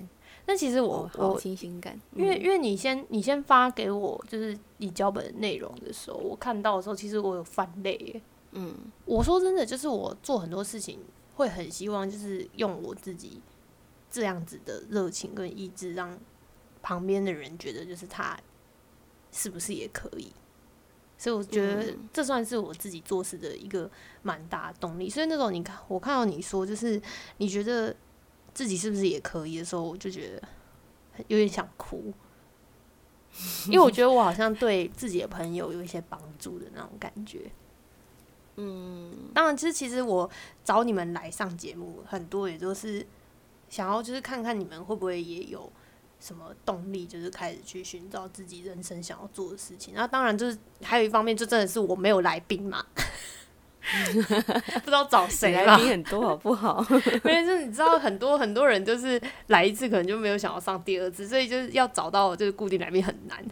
Speaker 2: 惊喜感，
Speaker 1: 但其实我、
Speaker 2: 哦好
Speaker 1: 我
Speaker 2: 新鲜感，
Speaker 1: 因为
Speaker 2: 嗯
Speaker 1: 因为你先你先发给我就是你脚本的内容的时候，我看到的时候，其实我有翻泪耶。
Speaker 2: 嗯
Speaker 1: 我说真的，就是我做很多事情会很希望就是用我自己这样子的热情跟意志，让旁边的人觉得就是他是不是也可以。所以我觉得
Speaker 2: 嗯
Speaker 1: 这算是我自己做事的一个蛮大的动力。所以那种你看我看到你说就是你觉得自己是不是也可以的时候，我就觉得有点想哭，因为我觉得我好像对自己的朋友有一些帮助的那种感觉。
Speaker 2: 嗯
Speaker 1: 当然，其实其实我找你们来上节目，很多也都是想要就是看看你们会不会也有什么动力，就是开始去寻找自己人生想要做的事情。那当然就是还有一方面，就真的是我没有来宾嘛，(laughs) 不知道找谁
Speaker 2: 来
Speaker 1: 嘛。
Speaker 2: 宾很多，好不好？(laughs)
Speaker 1: 因为就是你知道，很多很多人就是来一次，可能就没有想要上第二次，所以就是要找到就是固定来宾很难。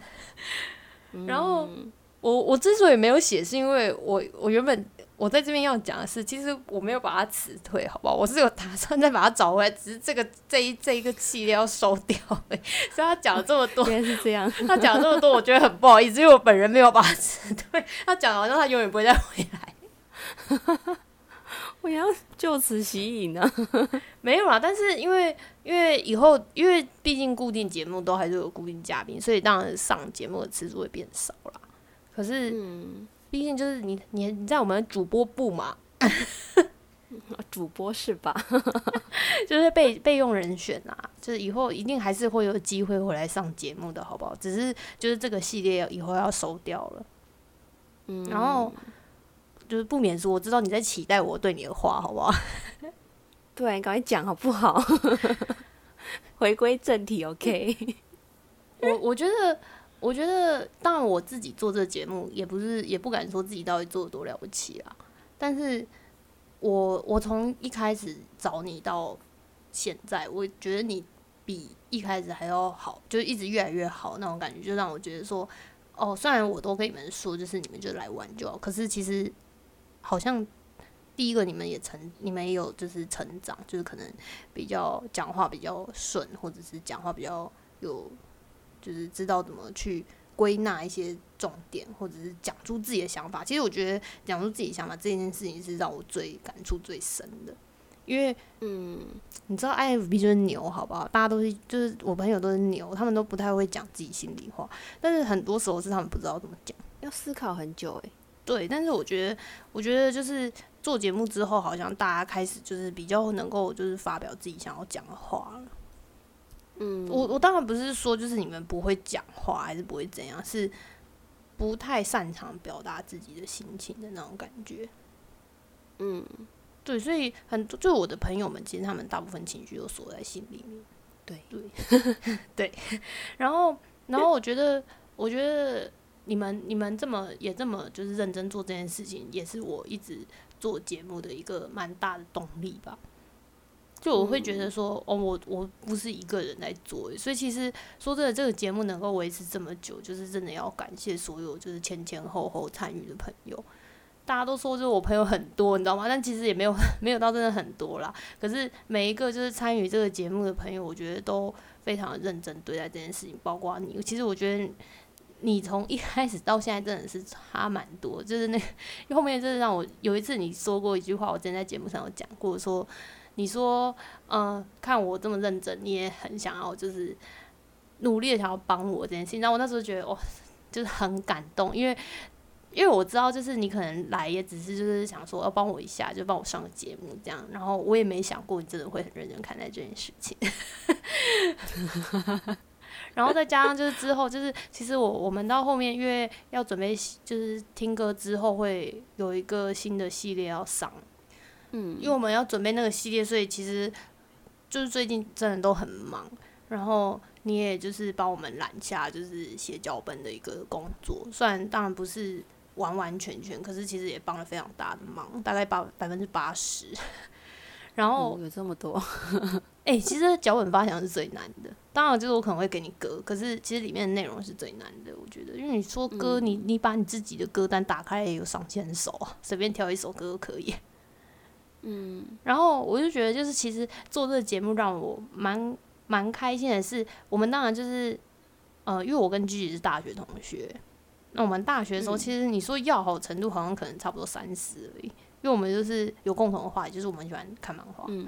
Speaker 1: 然后
Speaker 2: 嗯
Speaker 1: 我我之所以没有写，是因为我我原本我在这边要讲的是，其实我没有把它辞退，好不好？我是有打算再把它找回来，只是这个这一这一个系列要收掉。(laughs) 所以他讲了这么多，
Speaker 2: 原来是这样，
Speaker 1: 他讲了这么多，我觉得很不好意思，因为我本人没有把它辞退。他讲了好像他永远不会再回来。(laughs)
Speaker 2: 我要就此吸引啊！(laughs)
Speaker 1: 没有啦，但是因为因为以后因为毕竟固定节目都还是有固定嘉宾，所以当然上节目的次数会变少啦。可是
Speaker 2: 嗯，
Speaker 1: 毕竟就是你你你在我们主播部嘛，
Speaker 2: 主播是吧？(laughs)
Speaker 1: 就是备备用人选啊，就是以后一定还是会有机会回来上节目的，好不好？只是就是这个系列以后要收掉了，
Speaker 2: 嗯，
Speaker 1: 然后就是不免说，我知道你在期待我对你的话，好不好？(laughs)
Speaker 2: 对，你赶快讲好不好？(laughs) 回归正题，OK？
Speaker 1: 我我觉得，我觉得，当然我自己做这个节目，也不是也不敢说自己到底做的多了不起啊。但是我我从一开始找你到现在，我觉得你比一开始还要好，就一直越来越好那种感觉，就让我觉得说，哦，虽然我都跟你们说，就是你们就来玩就好，可是其实好像第一个你们也成，你们也有就是成长，就是可能比较讲话比较顺，或者是讲话比较有。就是知道怎么去归纳一些重点，或者是讲出自己的想法。其实我觉得讲出自己的想法这件事情是让我最感触最深的，因为
Speaker 2: 嗯，
Speaker 1: 你知道 IFB 就是牛，好不好？大家都是就是我朋友都是牛，他们都不太会讲自己心里话，但是很多时候是他们不知道怎么讲。
Speaker 2: 要思考很久哎。
Speaker 1: 对，但是我觉得，我觉得就是做节目之后，好像大家开始就是比较能够就是发表自己想要讲的话了。
Speaker 2: 嗯，
Speaker 1: 我我当然不是说就是你们不会讲话，还是不会怎样，是不太擅长表达自己的心情的那种感觉。
Speaker 2: 嗯，
Speaker 1: 对，所以很多就我的朋友们，其实他们大部分情绪都锁在心里面。
Speaker 2: 对
Speaker 1: 对 (laughs) 对，(laughs) 然后然后我觉得我觉得你们你们这么也这么就是认真做这件事情，也是我一直做节目的一个蛮大的动力吧。就我会觉得说，哦，我我不是一个人在做，所以其实说真的，这个节目能够维持这么久，就是真的要感谢所有就是前前后后参与的朋友。大家都说就是我朋友很多，你知道吗？但其实也没有 (laughs) 没有到真的很多啦。可是每一个就是参与这个节目的朋友，我觉得都非常认真对待这件事情，包括你。其实我觉得你从一开始到现在真的是差蛮多，就是那 (laughs) 后面就是让我有一次你说过一句话，我之前在节目上有讲过，说。你说，嗯，看我这么认真，你也很想要，就是努力的想要帮我这件事情。然后我那时候觉得，哇，就是很感动，因为因为我知道，就是你可能来也只是就是想说要帮我一下，就帮我上个节目这样。然后我也没想过你真的会很认真看待这件事情。(laughs) 然后再加上就是之后，就是其实我我们到后面因为要准备就是听歌之后会有一个新的系列要上。嗯，因为我们要准备那个系列，所以其实就是最近真的都很忙。然后你也就是帮我们揽下就是写脚本的一个工作，虽然当然不是完完全全，可是其实也帮了非常大的忙，大概八百分之八十。然后
Speaker 2: 有这么多，(laughs)
Speaker 1: 哎，其实脚本发想是最难的。当然就是我可能会给你歌，可是其实里面的内容是最难的，我觉得，因为你说歌，你你把你自己的歌单打开也有上千首啊，(laughs) 随便挑一首歌都可以。嗯，然后我就觉得，就是其实做这个节目让我蛮蛮开心的是，我们当然就是，呃，因为我跟 G 是大学同学，那我们大学的时候，其实你说要好程度，好像可能差不多三十而已。因为我们就是有共同的话题就是我们喜欢看漫画。嗯。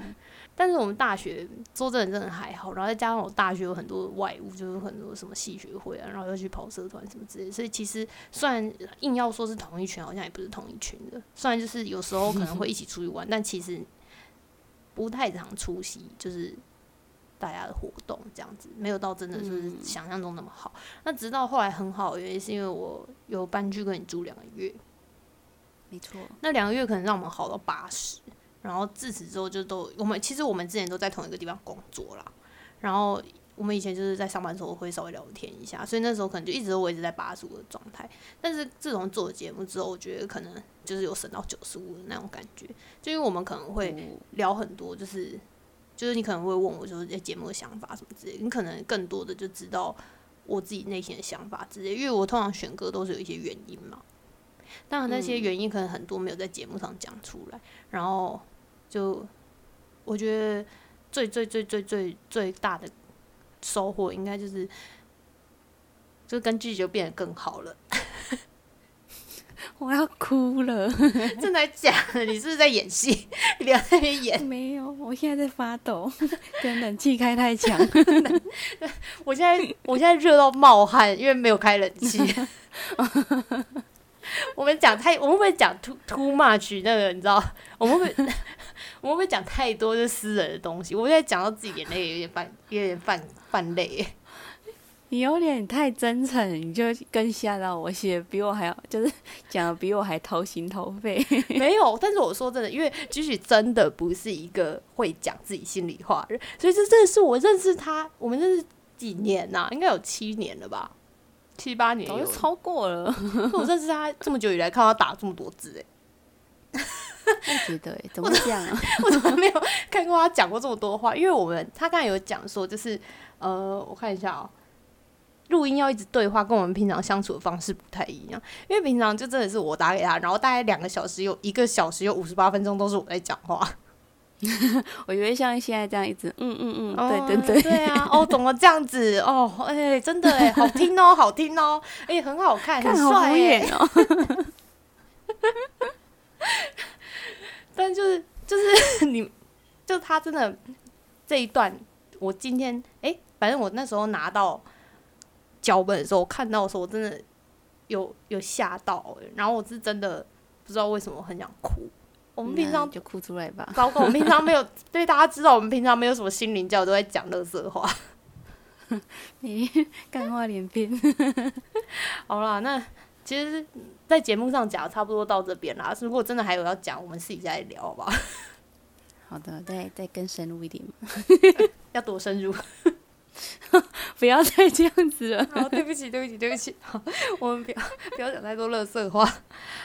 Speaker 1: 但是我们大学说真的真的还好，然后再加上我大学有很多外务，就是很多什么戏学会啊，然后又去跑社团什么之类，所以其实虽然硬要说是同一群，好像也不是同一群的。虽然就是有时候可能会一起出去玩，但其实不太常出席，就是大家的活动这样子，没有到真的就是想象中那么好。那直到后来很好，原因是因为我有搬去跟你住两个月。
Speaker 2: 没错，
Speaker 1: 那两个月可能让我们好到八十，然后自此之后就都我们其实我们之前都在同一个地方工作啦，然后我们以前就是在上班的时候会稍微聊天一下，所以那时候可能就一直都维持在八十五的状态。但是自从做了节目之后，我觉得可能就是有升到九十五的那种感觉，就因为我们可能会聊很多，就是就是你可能会问我就是节目的想法什么之类，你可能更多的就知道我自己内心的想法之类，因为我通常选歌都是有一些原因嘛。当然，那些原因可能很多没有在节目上讲出来，然后就我觉得最最最最最最大的收获，应该就是就跟剧就变得更好了。(laughs)
Speaker 2: 我要哭了，(laughs)
Speaker 1: 正在讲，你是不是在演戏？你不要在那边演。
Speaker 2: 没有，我现在在发抖，(laughs) 跟冷气开太强。
Speaker 1: 我现在我现在热到冒汗，因为没有开冷气。(laughs) 我们讲太，我们会讲 too too much 那个，你知道？我们会 (laughs) 我们会讲太多就私人的东西。我现在讲到自己眼泪有点泛，有点泛泛泪。
Speaker 2: 你有点太真诚，你就更吓到我，写比我还要，就是讲的比我还掏心掏肺。(laughs)
Speaker 1: 没有，但是我说真的，因为菊菊真的不是一个会讲自己心里话的人，所以这真的是我认识他，我们认识几年呐？应该有七年了吧？七八年，
Speaker 2: 早就超过了。(laughs)
Speaker 1: 我认识他这么久以来，看到他打这么多字，
Speaker 2: 哎，(laughs) 我觉得，哎，怎么这样啊？(laughs)
Speaker 1: 我怎么没有看过他讲过这么多话？因为我们他刚才有讲说，就是呃，我看一下哦，录音要一直对话，跟我们平常相处的方式不太一样。因为平常就真的是我打给他，然后大概两个小时有一个小时有五十八分钟都是我在讲话。(laughs)
Speaker 2: 我觉得像现在这样一直嗯嗯嗯，对对对，
Speaker 1: 对啊，哦，怎么这样子？哦，哎，真的哎，(laughs) 好听哦，好听哦，哎，很好看，很帅耶哦。(laughs) 但就是就是你，就他真的这一段，我今天哎，反正我那时候拿到脚本的时候，我看到的时候，我真的有有吓到，然后我是真的不知道为什么很想哭。我们平常
Speaker 2: 就哭出来吧。
Speaker 1: 糟糕，我们平常没有 (laughs) 对大家知道，我们平常没有什么心灵教，都在讲乐色话。(laughs)
Speaker 2: 你干话连篇。(laughs)
Speaker 1: 好啦，那其实，在节目上讲差不多到这边啦。如果真的还有要讲，我们自己再聊，好不好？
Speaker 2: 好的，再再更深入一点。
Speaker 1: 要多深入？
Speaker 2: 不要再这样子了。
Speaker 1: 好，对不起，对不起，对不起。好，我们不要不要讲太多乐色话。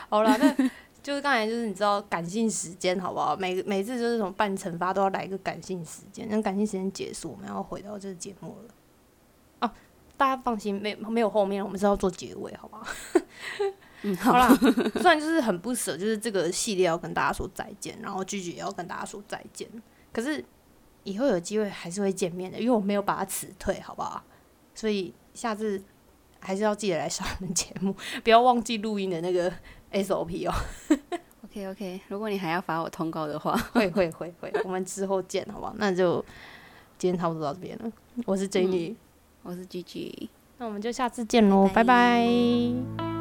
Speaker 1: 好了，那就是刚才就是你知道感性时间好不好？每每次就是从半惩罚都要来一个感性时间，那感性时间结束，我们要回到这个节目了。哦，大家放心，没没有后面，我们是要做结尾，好不好？(laughs)
Speaker 2: 嗯，
Speaker 1: 好啦，(laughs) 虽然就是很不舍，就是这个系列要跟大家说再见，然后句句也要跟大家说再见，可是以后有机会还是会见面的，因为我没有把它辞退，好不好？所以下次还是要记得来上我们节目，不要忘记录音的那个 SOP 哦。(laughs)
Speaker 2: OK OK，如果你还要发我通告的话，
Speaker 1: 会会会会，我们之后见，好不好？那就今天差不多到这边了。我是 Jenny，、
Speaker 2: 我是 G G。
Speaker 1: 那我们就下次见喽，
Speaker 2: 拜拜
Speaker 1: 拜拜